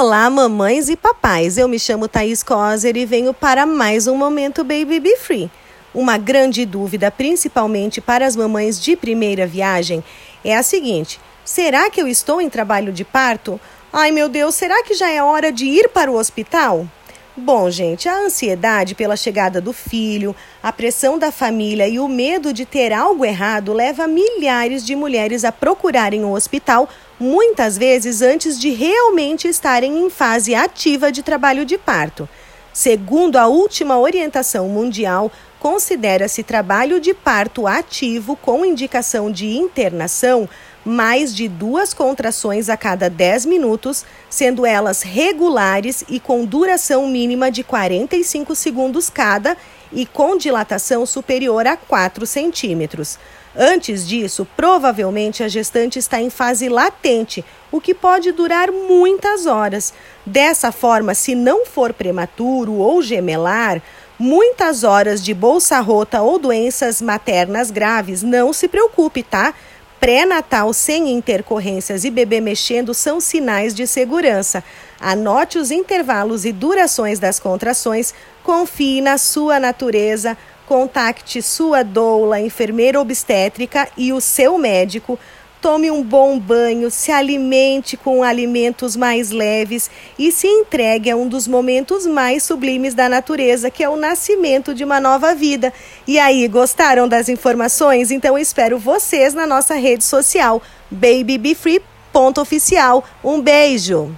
Olá, mamães e papais. Eu me chamo Thaís Coser e venho para mais um momento Baby Be Free. Uma grande dúvida, principalmente para as mamães de primeira viagem, é a seguinte: será que eu estou em trabalho de parto? Ai meu Deus, será que já é hora de ir para o hospital? Bom, gente, a ansiedade pela chegada do filho, a pressão da família e o medo de ter algo errado leva milhares de mulheres a procurarem o hospital, muitas vezes antes de realmente estarem em fase ativa de trabalho de parto. Segundo a última orientação mundial, considera-se trabalho de parto ativo com indicação de internação mais de duas contrações a cada 10 minutos, sendo elas regulares e com duração mínima de 45 segundos cada e com dilatação superior a 4 centímetros. Antes disso, provavelmente a gestante está em fase latente, o que pode durar muitas horas. Dessa forma, se não for prematuro ou gemelar, muitas horas de bolsa rota ou doenças maternas graves, não se preocupe, tá? Pré-natal sem intercorrências e bebê mexendo são sinais de segurança. Anote os intervalos e durações das contrações, confie na sua natureza, contacte sua doula, enfermeira obstétrica e o seu médico Tome um bom banho, se alimente com alimentos mais leves e se entregue a um dos momentos mais sublimes da natureza, que é o nascimento de uma nova vida. E aí, gostaram das informações? Então espero vocês na nossa rede social, babybefree.oficial. Um beijo!